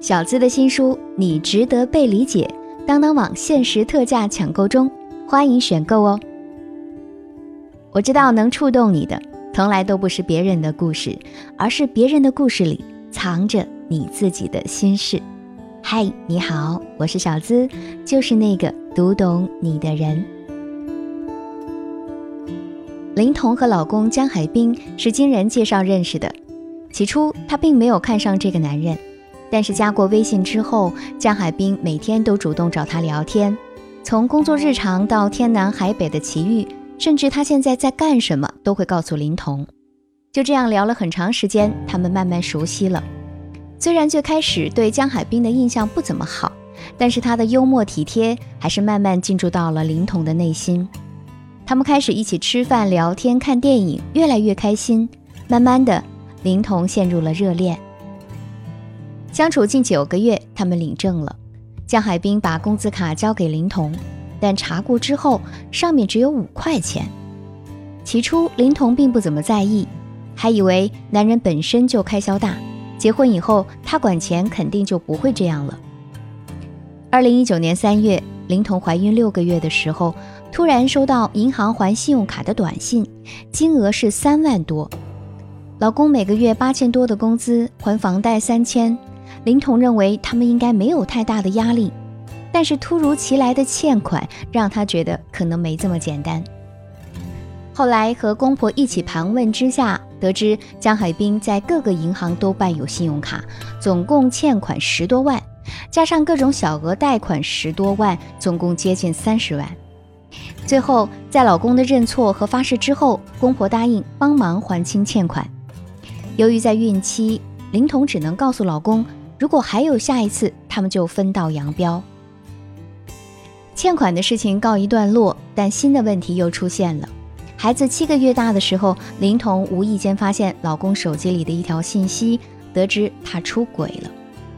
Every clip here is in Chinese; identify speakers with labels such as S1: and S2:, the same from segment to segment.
S1: 小资的新书《你值得被理解》，当当网限时特价抢购中，欢迎选购哦。我知道能触动你的，从来都不是别人的故事，而是别人的故事里藏着你自己的心事。嗨，你好，我是小资，就是那个读懂你的人。林彤和老公江海滨是经人介绍认识的，起初她并没有看上这个男人。但是加过微信之后，江海滨每天都主动找他聊天，从工作日常到天南海北的奇遇，甚至他现在在干什么都会告诉林彤。就这样聊了很长时间，他们慢慢熟悉了。虽然最开始对江海滨的印象不怎么好，但是他的幽默体贴还是慢慢进驻到了林彤的内心。他们开始一起吃饭、聊天、看电影，越来越开心。慢慢的，林彤陷入了热恋。相处近九个月，他们领证了。江海滨把工资卡交给林彤，但查过之后，上面只有五块钱。起初，林彤并不怎么在意，还以为男人本身就开销大，结婚以后他管钱肯定就不会这样了。二零一九年三月，林彤怀孕六个月的时候，突然收到银行还信用卡的短信，金额是三万多。老公每个月八千多的工资，还房贷三千。林彤认为他们应该没有太大的压力，但是突如其来的欠款让他觉得可能没这么简单。后来和公婆一起盘问之下，得知江海滨在各个银行都办有信用卡，总共欠款十多万，加上各种小额贷款十多万，总共接近三十万。最后在老公的认错和发誓之后，公婆答应帮忙还清欠款。由于在孕期，林彤只能告诉老公。如果还有下一次，他们就分道扬镳。欠款的事情告一段落，但新的问题又出现了。孩子七个月大的时候，林彤无意间发现老公手机里的一条信息，得知他出轨了。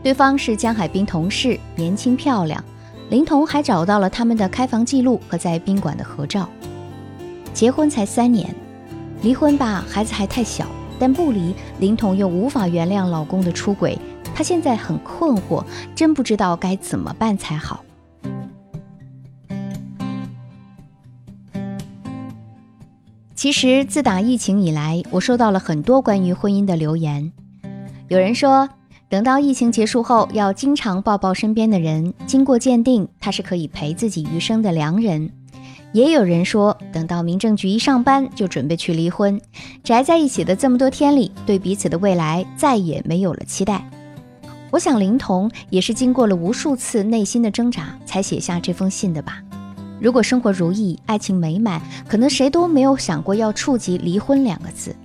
S1: 对方是江海滨同事，年轻漂亮。林彤还找到了他们的开房记录和在宾馆的合照。结婚才三年，离婚吧，孩子还太小，但不离，林彤又无法原谅老公的出轨。他现在很困惑，真不知道该怎么办才好。其实自打疫情以来，我收到了很多关于婚姻的留言。有人说，等到疫情结束后，要经常抱抱身边的人，经过鉴定，他是可以陪自己余生的良人。也有人说，等到民政局一上班，就准备去离婚。宅在一起的这么多天里，对彼此的未来再也没有了期待。我想，林彤也是经过了无数次内心的挣扎，才写下这封信的吧。如果生活如意，爱情美满，可能谁都没有想过要触及离婚两个字。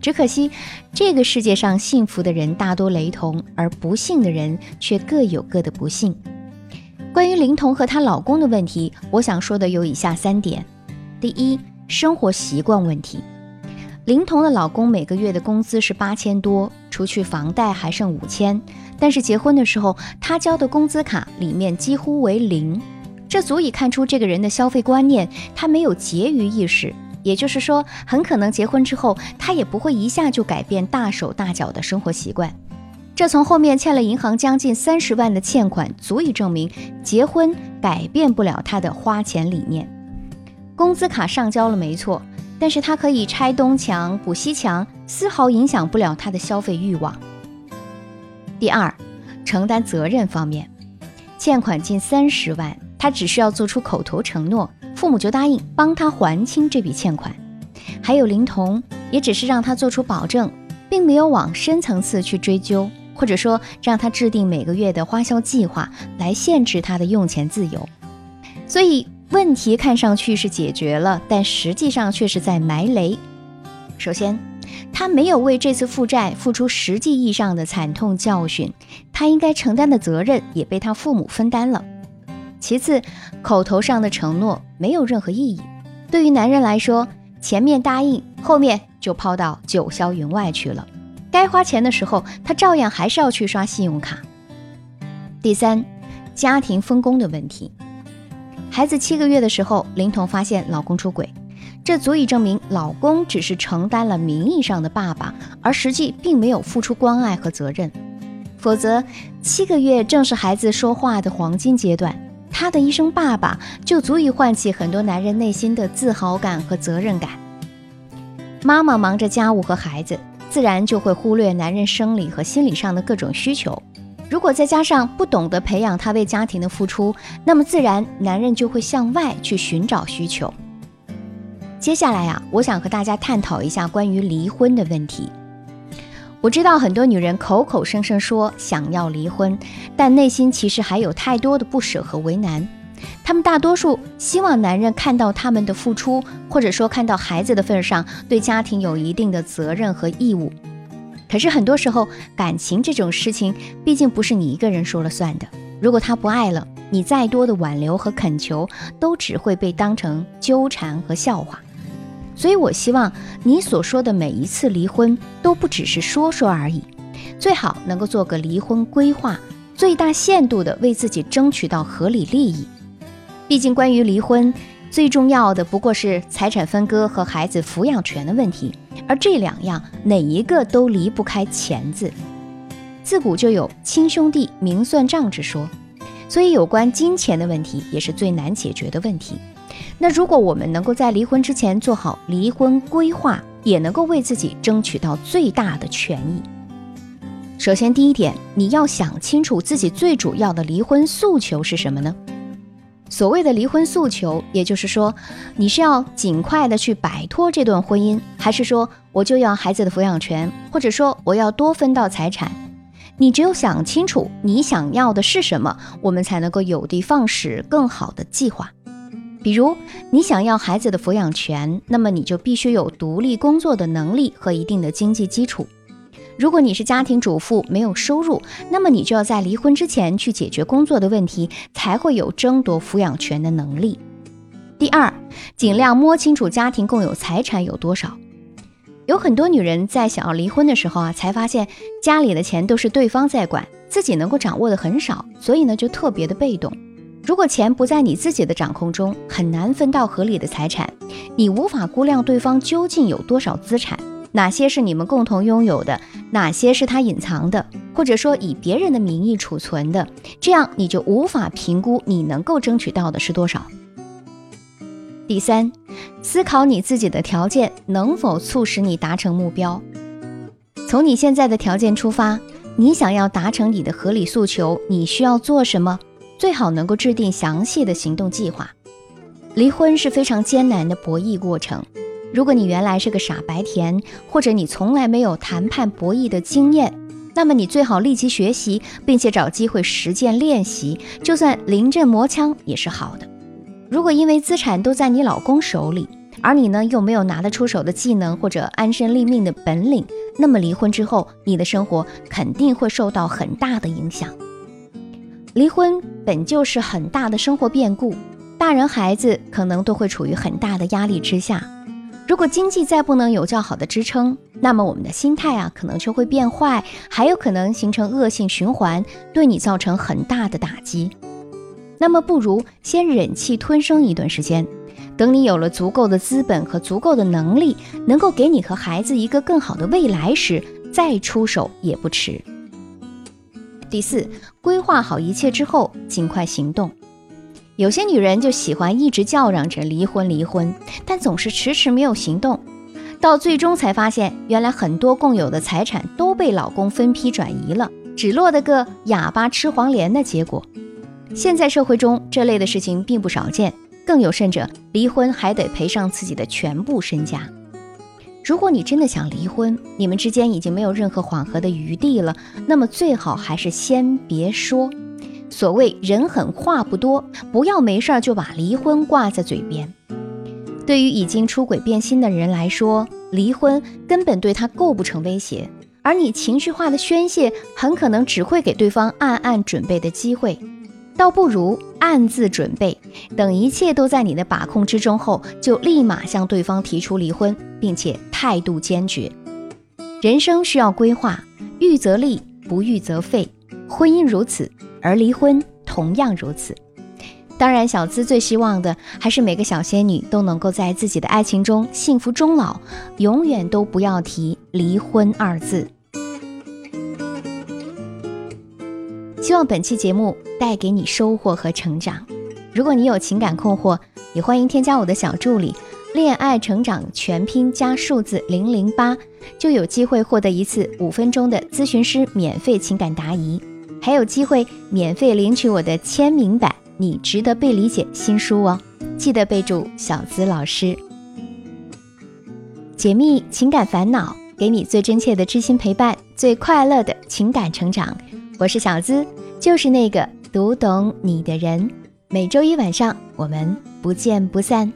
S1: 只可惜，这个世界上幸福的人大多雷同，而不幸的人却各有各的不幸。关于林彤和她老公的问题，我想说的有以下三点：第一，生活习惯问题。林彤的老公每个月的工资是八千多，除去房贷还剩五千。但是结婚的时候，他交的工资卡里面几乎为零，这足以看出这个人的消费观念，他没有节余意识。也就是说，很可能结婚之后，他也不会一下就改变大手大脚的生活习惯。这从后面欠了银行将近三十万的欠款，足以证明结婚改变不了他的花钱理念。工资卡上交了没错，但是他可以拆东墙补西墙，丝毫影响不了他的消费欲望。第二，承担责任方面，欠款近三十万，他只需要做出口头承诺，父母就答应帮他还清这笔欠款。还有林彤，也只是让他做出保证，并没有往深层次去追究，或者说让他制定每个月的花销计划来限制他的用钱自由。所以问题看上去是解决了，但实际上却是在埋雷。首先。他没有为这次负债付出实际意义上的惨痛教训，他应该承担的责任也被他父母分担了。其次，口头上的承诺没有任何意义。对于男人来说，前面答应，后面就抛到九霄云外去了。该花钱的时候，他照样还是要去刷信用卡。第三，家庭分工的问题。孩子七个月的时候，林彤发现老公出轨。这足以证明，老公只是承担了名义上的爸爸，而实际并没有付出关爱和责任。否则，七个月正是孩子说话的黄金阶段，他的一声“爸爸”就足以唤起很多男人内心的自豪感和责任感。妈妈忙着家务和孩子，自然就会忽略男人生理和心理上的各种需求。如果再加上不懂得培养他为家庭的付出，那么自然男人就会向外去寻找需求。接下来呀，我想和大家探讨一下关于离婚的问题。我知道很多女人口口声声说想要离婚，但内心其实还有太多的不舍和为难。她们大多数希望男人看到他们的付出，或者说看到孩子的份上，对家庭有一定的责任和义务。可是很多时候，感情这种事情毕竟不是你一个人说了算的。如果他不爱了，你再多的挽留和恳求，都只会被当成纠缠和笑话。所以，我希望你所说的每一次离婚都不只是说说而已，最好能够做个离婚规划，最大限度的为自己争取到合理利益。毕竟，关于离婚，最重要的不过是财产分割和孩子抚养权的问题，而这两样哪一个都离不开钱字。自古就有亲兄弟明算账之说，所以有关金钱的问题也是最难解决的问题。那如果我们能够在离婚之前做好离婚规划，也能够为自己争取到最大的权益。首先，第一点，你要想清楚自己最主要的离婚诉求是什么呢？所谓的离婚诉求，也就是说，你是要尽快的去摆脱这段婚姻，还是说我就要孩子的抚养权，或者说我要多分到财产？你只有想清楚你想要的是什么，我们才能够有的放矢，更好的计划。比如，你想要孩子的抚养权，那么你就必须有独立工作的能力和一定的经济基础。如果你是家庭主妇，没有收入，那么你就要在离婚之前去解决工作的问题，才会有争夺抚养权的能力。第二，尽量摸清楚家庭共有财产有多少。有很多女人在想要离婚的时候啊，才发现家里的钱都是对方在管，自己能够掌握的很少，所以呢，就特别的被动。如果钱不在你自己的掌控中，很难分到合理的财产。你无法估量对方究竟有多少资产，哪些是你们共同拥有的，哪些是他隐藏的，或者说以别人的名义储存的，这样你就无法评估你能够争取到的是多少。第三，思考你自己的条件能否促使你达成目标。从你现在的条件出发，你想要达成你的合理诉求，你需要做什么？最好能够制定详细的行动计划。离婚是非常艰难的博弈过程。如果你原来是个傻白甜，或者你从来没有谈判博弈的经验，那么你最好立即学习，并且找机会实践练习。就算临阵磨枪也是好的。如果因为资产都在你老公手里，而你呢又没有拿得出手的技能或者安身立命的本领，那么离婚之后，你的生活肯定会受到很大的影响。离婚本就是很大的生活变故，大人孩子可能都会处于很大的压力之下。如果经济再不能有较好的支撑，那么我们的心态啊，可能就会变坏，还有可能形成恶性循环，对你造成很大的打击。那么不如先忍气吞声一段时间，等你有了足够的资本和足够的能力，能够给你和孩子一个更好的未来时，再出手也不迟。第四，规划好一切之后，尽快行动。有些女人就喜欢一直叫嚷着离婚离婚，但总是迟迟没有行动，到最终才发现，原来很多共有的财产都被老公分批转移了，只落得个哑巴吃黄连的结果。现在社会中这类的事情并不少见，更有甚者，离婚还得赔上自己的全部身家。如果你真的想离婚，你们之间已经没有任何缓和的余地了，那么最好还是先别说。所谓人狠话不多，不要没事儿就把离婚挂在嘴边。对于已经出轨变心的人来说，离婚根本对他构不成威胁，而你情绪化的宣泄很可能只会给对方暗暗准备的机会。倒不如暗自准备，等一切都在你的把控之中后，就立马向对方提出离婚，并且态度坚决。人生需要规划，预则立，不预则废。婚姻如此，而离婚同样如此。当然，小资最希望的还是每个小仙女都能够在自己的爱情中幸福终老，永远都不要提离婚二字。希望本期节目带给你收获和成长。如果你有情感困惑，也欢迎添加我的小助理“恋爱成长全拼加数字零零八”，就有机会获得一次五分钟的咨询师免费情感答疑，还有机会免费领取我的签名版《你值得被理解》新书哦。记得备注“小资老师”，解密情感烦恼，给你最真切的知心陪伴，最快乐的情感成长。我是小资，就是那个读懂你的人。每周一晚上，我们不见不散。